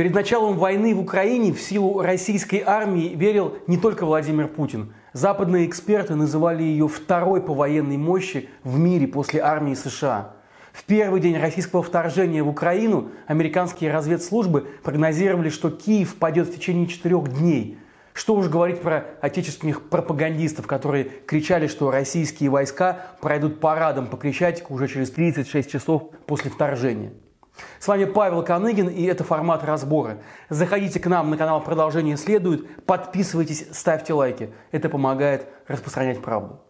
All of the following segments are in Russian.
Перед началом войны в Украине в силу российской армии верил не только Владимир Путин. Западные эксперты называли ее второй по военной мощи в мире после армии США. В первый день российского вторжения в Украину американские разведслужбы прогнозировали, что Киев падет в течение четырех дней. Что уж говорить про отечественных пропагандистов, которые кричали, что российские войска пройдут парадом по Крещатику уже через 36 часов после вторжения. С вами Павел Коныгин, и это формат разбора. Заходите к нам на канал «Продолжение следует», подписывайтесь, ставьте лайки. Это помогает распространять правду.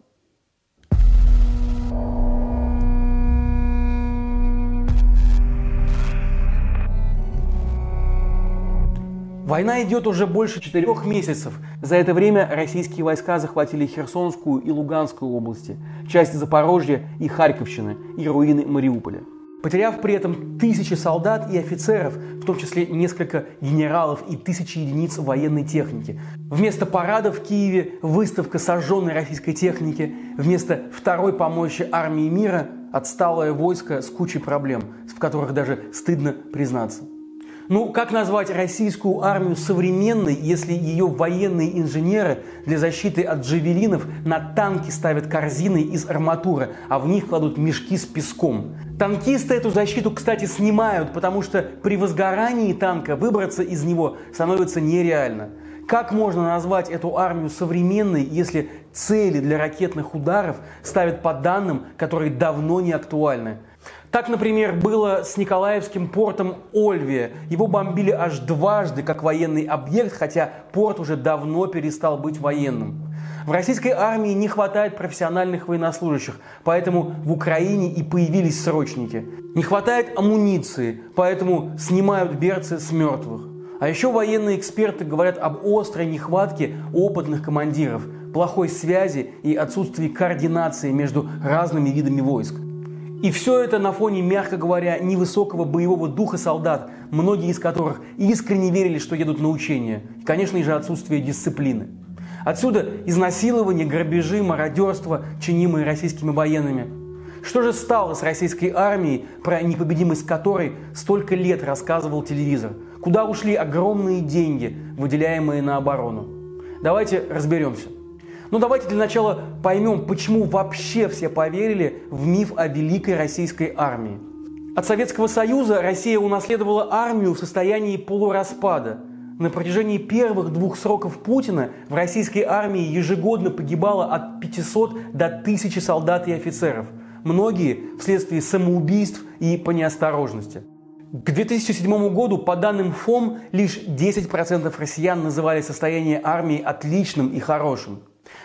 Война идет уже больше четырех месяцев. За это время российские войска захватили Херсонскую и Луганскую области, части Запорожья и Харьковщины и руины Мариуполя потеряв при этом тысячи солдат и офицеров, в том числе несколько генералов и тысячи единиц военной техники. Вместо парада в Киеве выставка сожженной российской техники, вместо второй помощи армии мира отсталое войско с кучей проблем, в которых даже стыдно признаться. Ну, как назвать российскую армию современной, если ее военные инженеры для защиты от джавелинов на танки ставят корзины из арматуры, а в них кладут мешки с песком? Танкисты эту защиту, кстати, снимают, потому что при возгорании танка выбраться из него становится нереально. Как можно назвать эту армию современной, если цели для ракетных ударов ставят по данным, которые давно не актуальны? Так, например, было с Николаевским портом Ольвия. Его бомбили аж дважды как военный объект, хотя порт уже давно перестал быть военным. В российской армии не хватает профессиональных военнослужащих, поэтому в Украине и появились срочники. Не хватает амуниции, поэтому снимают берцы с мертвых. А еще военные эксперты говорят об острой нехватке опытных командиров, плохой связи и отсутствии координации между разными видами войск. И все это на фоне, мягко говоря, невысокого боевого духа солдат, многие из которых искренне верили, что едут на учения. И, конечно же, отсутствие дисциплины. Отсюда изнасилование, грабежи, мародерство, чинимые российскими военными. Что же стало с российской армией, про непобедимость которой столько лет рассказывал телевизор? Куда ушли огромные деньги, выделяемые на оборону? Давайте разберемся. Ну давайте для начала поймем, почему вообще все поверили в миф о великой российской армии. От Советского Союза Россия унаследовала армию в состоянии полураспада. На протяжении первых двух сроков Путина в российской армии ежегодно погибало от 500 до 1000 солдат и офицеров. Многие вследствие самоубийств и по неосторожности. К 2007 году, по данным ФОМ, лишь 10% россиян называли состояние армии отличным и хорошим.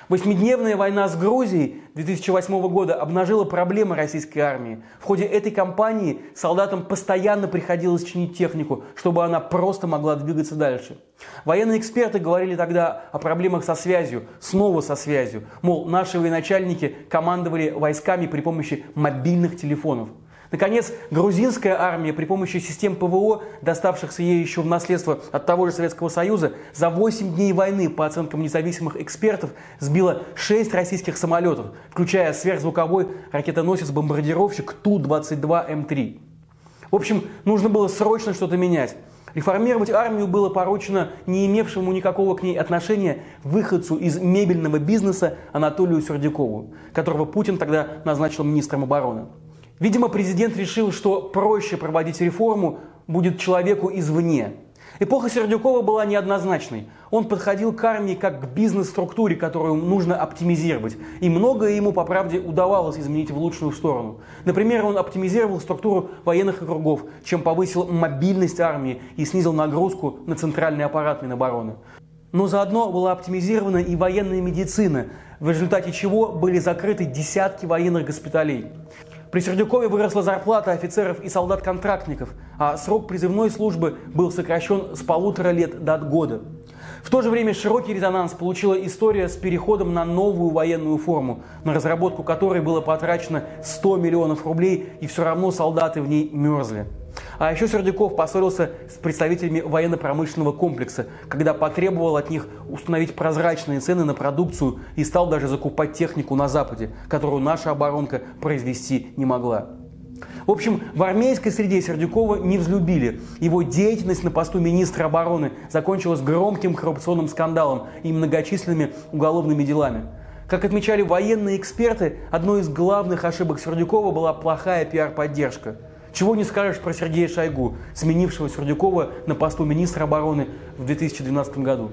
Восьмидневная война с Грузией 2008 года обнажила проблемы российской армии. В ходе этой кампании солдатам постоянно приходилось чинить технику, чтобы она просто могла двигаться дальше. Военные эксперты говорили тогда о проблемах со связью, снова со связью. Мол, наши военачальники командовали войсками при помощи мобильных телефонов. Наконец, грузинская армия при помощи систем ПВО, доставшихся ей еще в наследство от того же Советского Союза, за 8 дней войны, по оценкам независимых экспертов, сбила 6 российских самолетов, включая сверхзвуковой ракетоносец-бомбардировщик Ту-22М3. В общем, нужно было срочно что-то менять. Реформировать армию было поручено не имевшему никакого к ней отношения выходцу из мебельного бизнеса Анатолию Сердюкову, которого Путин тогда назначил министром обороны. Видимо, президент решил, что проще проводить реформу будет человеку извне. Эпоха Сердюкова была неоднозначной. Он подходил к армии как к бизнес-структуре, которую нужно оптимизировать. И многое ему, по правде, удавалось изменить в лучшую сторону. Например, он оптимизировал структуру военных округов, чем повысил мобильность армии и снизил нагрузку на центральный аппарат Минобороны. Но заодно была оптимизирована и военная медицина, в результате чего были закрыты десятки военных госпиталей. При Сердюкове выросла зарплата офицеров и солдат-контрактников, а срок призывной службы был сокращен с полутора лет до года. В то же время широкий резонанс получила история с переходом на новую военную форму, на разработку которой было потрачено 100 миллионов рублей, и все равно солдаты в ней мерзли. А еще Сердюков поссорился с представителями военно-промышленного комплекса, когда потребовал от них установить прозрачные цены на продукцию и стал даже закупать технику на Западе, которую наша оборонка произвести не могла. В общем, в армейской среде Сердюкова не взлюбили. Его деятельность на посту министра обороны закончилась громким коррупционным скандалом и многочисленными уголовными делами. Как отмечали военные эксперты, одной из главных ошибок Сердюкова была плохая пиар-поддержка. Чего не скажешь про Сергея Шойгу, сменившего Сердюкова на посту министра обороны в 2012 году.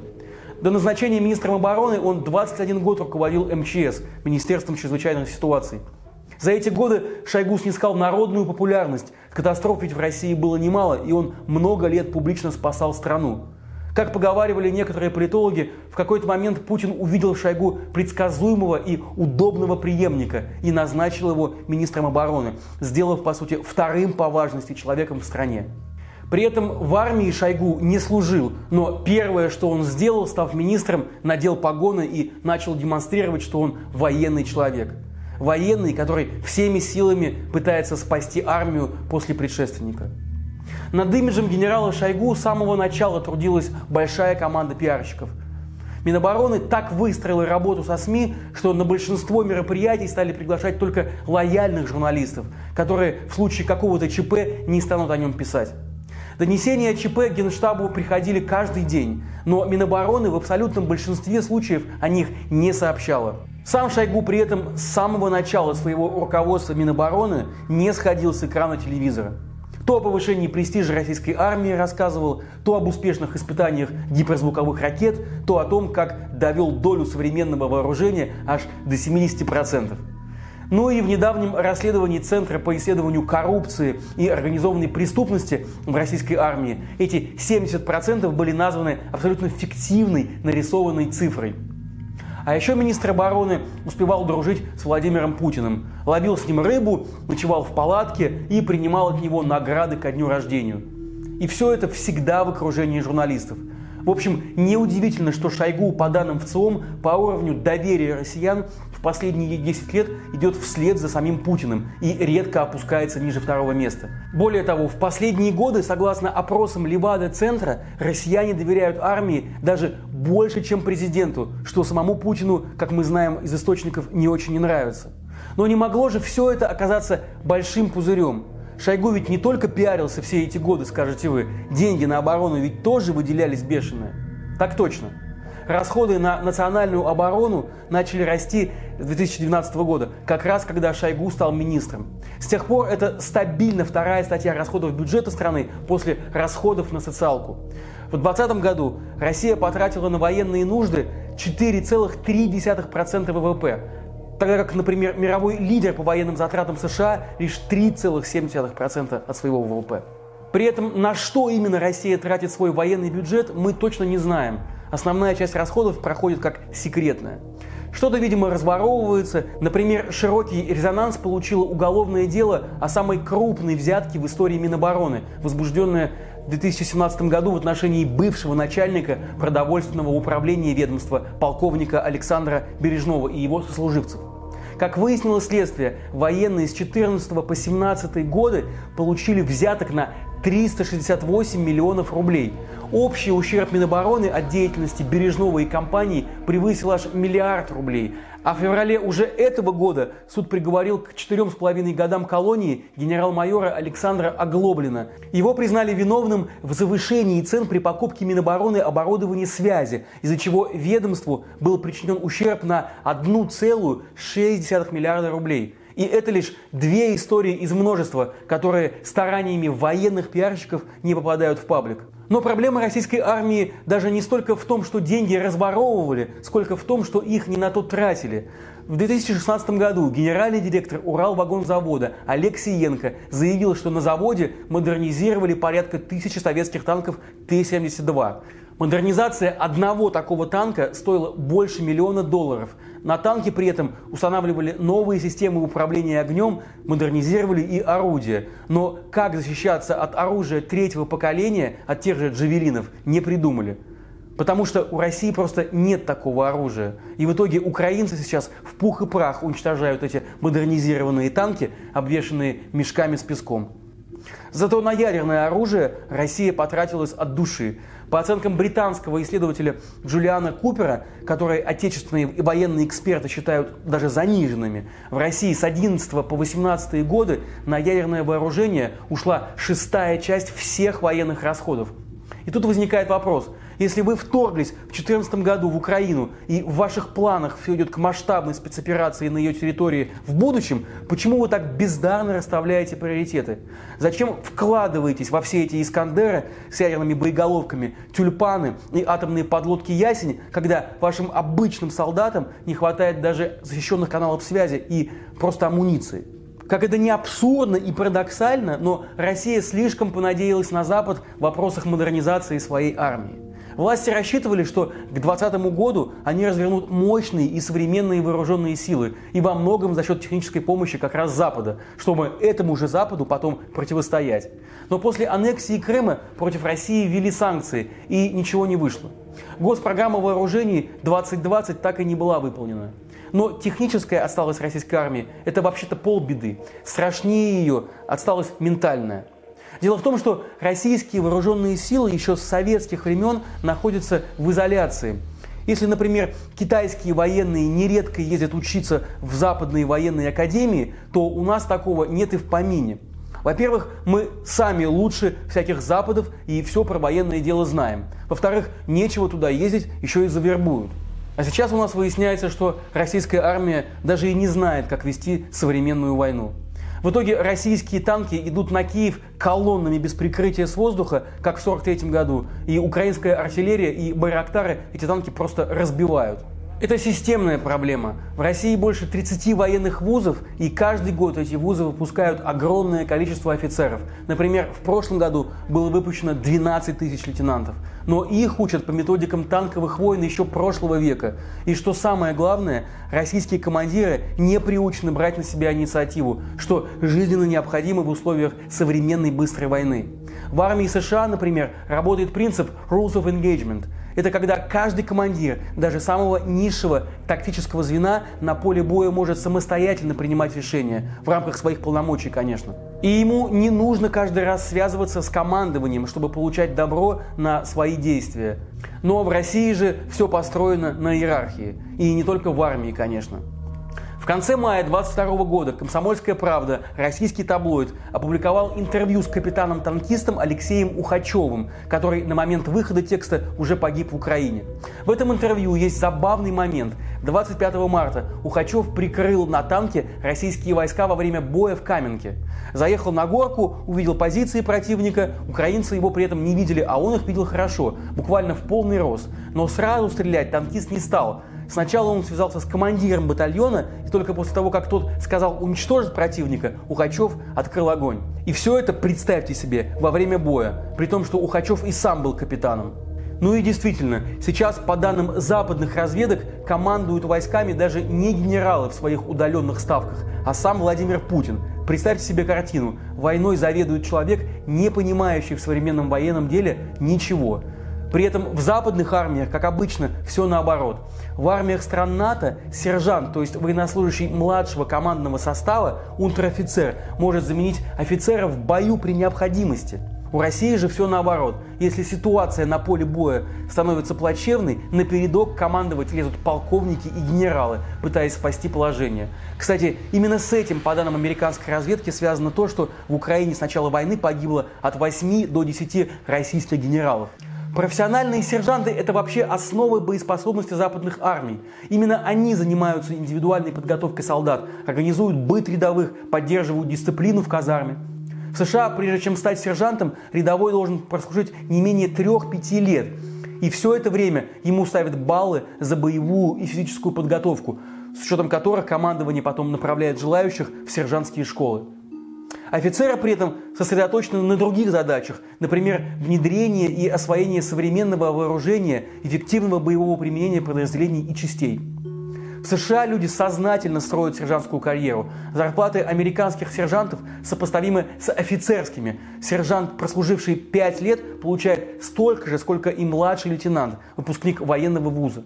До назначения министром обороны он 21 год руководил МЧС, Министерством чрезвычайных ситуаций. За эти годы Шойгу снискал народную популярность. Катастроф ведь в России было немало, и он много лет публично спасал страну. Как поговаривали некоторые политологи, в какой-то момент Путин увидел в Шойгу предсказуемого и удобного преемника и назначил его министром обороны, сделав, по сути, вторым по важности человеком в стране. При этом в армии Шойгу не служил, но первое, что он сделал, став министром, надел погоны и начал демонстрировать, что он военный человек – военный, который всеми силами пытается спасти армию после предшественника. Над имиджем генерала Шойгу с самого начала трудилась большая команда пиарщиков. Минобороны так выстроила работу со СМИ, что на большинство мероприятий стали приглашать только лояльных журналистов, которые в случае какого-то ЧП не станут о нем писать. Донесения о ЧП Генштабу приходили каждый день, но Минобороны в абсолютном большинстве случаев о них не сообщала. Сам Шойгу при этом с самого начала своего руководства Минобороны не сходил с экрана телевизора. То о повышении престижа российской армии рассказывал, то об успешных испытаниях гиперзвуковых ракет, то о том, как довел долю современного вооружения аж до 70%. Ну и в недавнем расследовании Центра по исследованию коррупции и организованной преступности в российской армии эти 70% были названы абсолютно фиктивной нарисованной цифрой – а еще министр обороны успевал дружить с Владимиром Путиным, ловил с ним рыбу, ночевал в палатке и принимал от него награды ко дню рождения. И все это всегда в окружении журналистов. В общем, неудивительно, что Шойгу, по данным ВЦИОМ, по уровню доверия россиян последние 10 лет идет вслед за самим Путиным и редко опускается ниже второго места. Более того, в последние годы, согласно опросам Левада-центра, россияне доверяют армии даже больше, чем президенту, что самому Путину, как мы знаем из источников, не очень не нравится. Но не могло же все это оказаться большим пузырем. Шойгу ведь не только пиарился все эти годы, скажете вы, деньги на оборону ведь тоже выделялись бешеные. Так точно. Расходы на национальную оборону начали расти с 2012 года, как раз когда Шойгу стал министром. С тех пор это стабильно вторая статья расходов бюджета страны после расходов на социалку. В 2020 году Россия потратила на военные нужды 4,3% ВВП, тогда как, например, мировой лидер по военным затратам США лишь 3,7% от своего ВВП. При этом на что именно Россия тратит свой военный бюджет, мы точно не знаем. Основная часть расходов проходит как секретная. Что-то, видимо, разворовывается. Например, широкий резонанс получило уголовное дело о самой крупной взятке в истории Минобороны, возбужденное в 2017 году в отношении бывшего начальника продовольственного управления ведомства полковника Александра Бережного и его сослуживцев. Как выяснило следствие, военные с 14 по 17 годы получили взяток на 368 миллионов рублей. Общий ущерб Минобороны от деятельности Бережного и компании превысил аж миллиард рублей. А в феврале уже этого года суд приговорил к четырем с половиной годам колонии генерал-майора Александра Оглоблина. Его признали виновным в завышении цен при покупке Минобороны оборудования связи, из-за чего ведомству был причинен ущерб на 1,6 миллиарда рублей. И это лишь две истории из множества, которые стараниями военных пиарщиков не попадают в паблик. Но проблема российской армии даже не столько в том, что деньги разворовывали, сколько в том, что их не на то тратили. В 2016 году генеральный директор Уралвагонзавода Олег Сиенко заявил, что на заводе модернизировали порядка тысячи советских танков Т-72. Модернизация одного такого танка стоила больше миллиона долларов. На танке при этом устанавливали новые системы управления огнем, модернизировали и орудия. Но как защищаться от оружия третьего поколения, от тех же джавелинов, не придумали. Потому что у России просто нет такого оружия. И в итоге украинцы сейчас в пух и прах уничтожают эти модернизированные танки, обвешанные мешками с песком. Зато на ядерное оружие Россия потратилась от души. По оценкам британского исследователя Джулиана Купера, который отечественные и военные эксперты считают даже заниженными, в России с 11 по 18 годы на ядерное вооружение ушла шестая часть всех военных расходов. И тут возникает вопрос, если вы вторглись в 2014 году в Украину и в ваших планах все идет к масштабной спецоперации на ее территории в будущем, почему вы так бездарно расставляете приоритеты? Зачем вкладываетесь во все эти Искандеры с ядерными боеголовками, тюльпаны и атомные подлодки «Ясень», когда вашим обычным солдатам не хватает даже защищенных каналов связи и просто амуниции? Как это не абсурдно и парадоксально, но Россия слишком понадеялась на Запад в вопросах модернизации своей армии. Власти рассчитывали, что к 2020 году они развернут мощные и современные вооруженные силы, и во многом за счет технической помощи как раз Запада, чтобы этому же Западу потом противостоять. Но после аннексии Крыма против России ввели санкции, и ничего не вышло. Госпрограмма вооружений 2020 так и не была выполнена. Но техническая отсталость российской армии – это вообще-то полбеды. Страшнее ее отсталость ментальная. Дело в том, что российские вооруженные силы еще с советских времен находятся в изоляции. Если, например, китайские военные нередко ездят учиться в западные военные академии, то у нас такого нет и в помине. Во-первых, мы сами лучше всяких западов и все про военное дело знаем. Во-вторых, нечего туда ездить, еще и завербуют. А сейчас у нас выясняется, что российская армия даже и не знает, как вести современную войну. В итоге российские танки идут на Киев колоннами без прикрытия с воздуха, как в 1943 году, и украинская артиллерия и байрактары эти танки просто разбивают. Это системная проблема. В России больше 30 военных вузов, и каждый год эти вузы выпускают огромное количество офицеров. Например, в прошлом году было выпущено 12 тысяч лейтенантов. Но их учат по методикам танковых войн еще прошлого века. И что самое главное, российские командиры не приучены брать на себя инициативу, что жизненно необходимо в условиях современной быстрой войны. В армии США, например, работает принцип Rules of Engagement – это когда каждый командир, даже самого низшего тактического звена на поле боя может самостоятельно принимать решения, в рамках своих полномочий, конечно. И ему не нужно каждый раз связываться с командованием, чтобы получать добро на свои действия. Но в России же все построено на иерархии. И не только в армии, конечно. В конце мая 22 года «Комсомольская правда», российский таблоид, опубликовал интервью с капитаном-танкистом Алексеем Ухачевым, который на момент выхода текста уже погиб в Украине. В этом интервью есть забавный момент. 25 марта Ухачев прикрыл на танке российские войска во время боя в Каменке. Заехал на горку, увидел позиции противника, украинцы его при этом не видели, а он их видел хорошо, буквально в полный рост. Но сразу стрелять танкист не стал. Сначала он связался с командиром батальона, и только после того, как тот сказал уничтожить противника, Ухачев открыл огонь. И все это, представьте себе, во время боя, при том, что Ухачев и сам был капитаном. Ну и действительно, сейчас, по данным западных разведок, командуют войсками даже не генералы в своих удаленных ставках, а сам Владимир Путин. Представьте себе картину. Войной заведует человек, не понимающий в современном военном деле ничего. При этом в западных армиях, как обычно, все наоборот. В армиях стран НАТО сержант, то есть военнослужащий младшего командного состава, унтер-офицер, может заменить офицера в бою при необходимости. У России же все наоборот. Если ситуация на поле боя становится плачевной, на передок командовать лезут полковники и генералы, пытаясь спасти положение. Кстати, именно с этим, по данным американской разведки, связано то, что в Украине с начала войны погибло от 8 до 10 российских генералов. Профессиональные сержанты – это вообще основы боеспособности западных армий. Именно они занимаются индивидуальной подготовкой солдат, организуют быт рядовых, поддерживают дисциплину в казарме. В США, прежде чем стать сержантом, рядовой должен прослужить не менее 3-5 лет. И все это время ему ставят баллы за боевую и физическую подготовку, с учетом которых командование потом направляет желающих в сержантские школы. Офицеры при этом сосредоточены на других задачах, например, внедрение и освоение современного вооружения, эффективного боевого применения подразделений и частей. В США люди сознательно строят сержантскую карьеру. Зарплаты американских сержантов сопоставимы с офицерскими. Сержант, прослуживший 5 лет, получает столько же, сколько и младший лейтенант, выпускник военного вуза.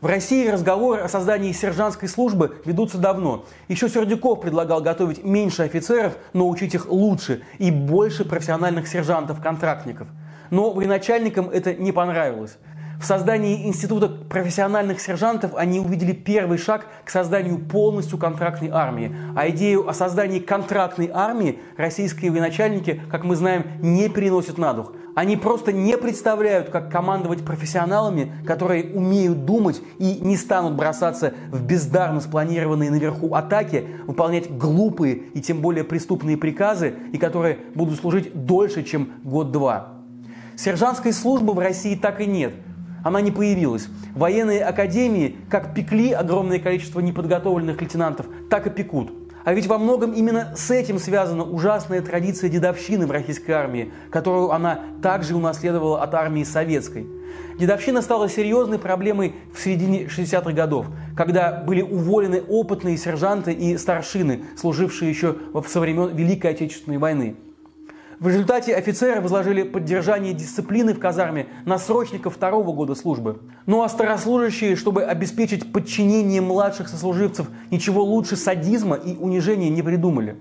В России разговоры о создании сержантской службы ведутся давно. Еще Сердюков предлагал готовить меньше офицеров, но учить их лучше и больше профессиональных сержантов-контрактников. Но военачальникам это не понравилось. В создании Института профессиональных сержантов они увидели первый шаг к созданию полностью контрактной армии. А идею о создании контрактной армии российские военачальники, как мы знаем, не переносят на дух. Они просто не представляют, как командовать профессионалами, которые умеют думать и не станут бросаться в бездарно спланированные наверху атаки, выполнять глупые и тем более преступные приказы, и которые будут служить дольше, чем год-два. Сержантской службы в России так и нет – она не появилась. Военные академии как пекли огромное количество неподготовленных лейтенантов, так и пекут. А ведь во многом именно с этим связана ужасная традиция дедовщины в российской армии, которую она также унаследовала от армии советской. Дедовщина стала серьезной проблемой в середине 60-х годов, когда были уволены опытные сержанты и старшины, служившие еще со времен Великой Отечественной войны. В результате офицеры возложили поддержание дисциплины в казарме на срочников второго года службы. Ну а старослужащие, чтобы обеспечить подчинение младших сослуживцев, ничего лучше садизма и унижения не придумали.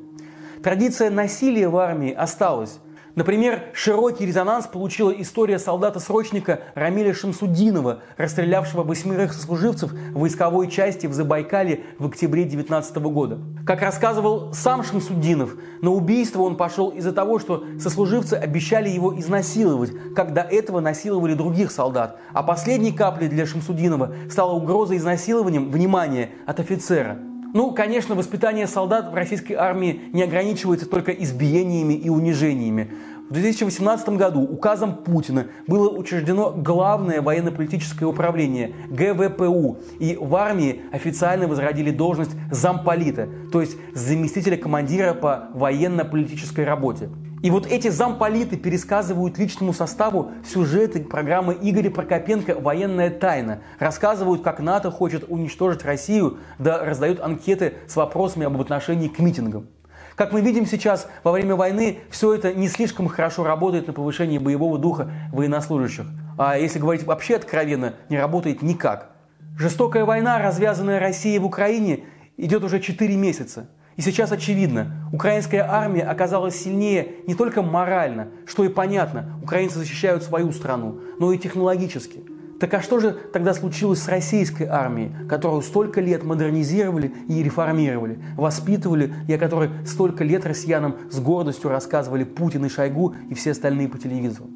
Традиция насилия в армии осталась. Например, широкий резонанс получила история солдата-срочника Рамиля Шамсудинова, расстрелявшего восьмерых сослуживцев в войсковой части в Забайкале в октябре 19 года. Как рассказывал сам Шамсудинов, на убийство он пошел из-за того, что сослуживцы обещали его изнасиловать, как до этого насиловали других солдат. А последней каплей для Шамсудинова стала угроза изнасилованием, внимание, от офицера. Ну, конечно, воспитание солдат в российской армии не ограничивается только избиениями и унижениями. В 2018 году указом Путина было учреждено Главное военно-политическое управление ГВПУ, и в армии официально возродили должность замполита, то есть заместителя командира по военно-политической работе. И вот эти замполиты пересказывают личному составу сюжеты программы Игоря Прокопенко «Военная тайна». Рассказывают, как НАТО хочет уничтожить Россию, да раздают анкеты с вопросами об отношении к митингам. Как мы видим сейчас, во время войны все это не слишком хорошо работает на повышение боевого духа военнослужащих. А если говорить вообще откровенно, не работает никак. Жестокая война, развязанная Россией в Украине, идет уже 4 месяца. И сейчас очевидно, украинская армия оказалась сильнее не только морально, что и понятно, украинцы защищают свою страну, но и технологически. Так а что же тогда случилось с российской армией, которую столько лет модернизировали и реформировали, воспитывали, и о которой столько лет россиянам с гордостью рассказывали Путин и Шойгу и все остальные по телевизору?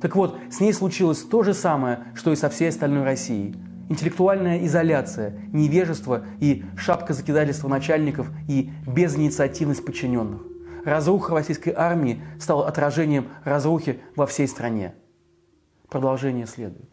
Так вот, с ней случилось то же самое, что и со всей остальной Россией – интеллектуальная изоляция, невежество и шапка закидательства начальников и безинициативность подчиненных. Разруха российской армии стала отражением разрухи во всей стране. Продолжение следует.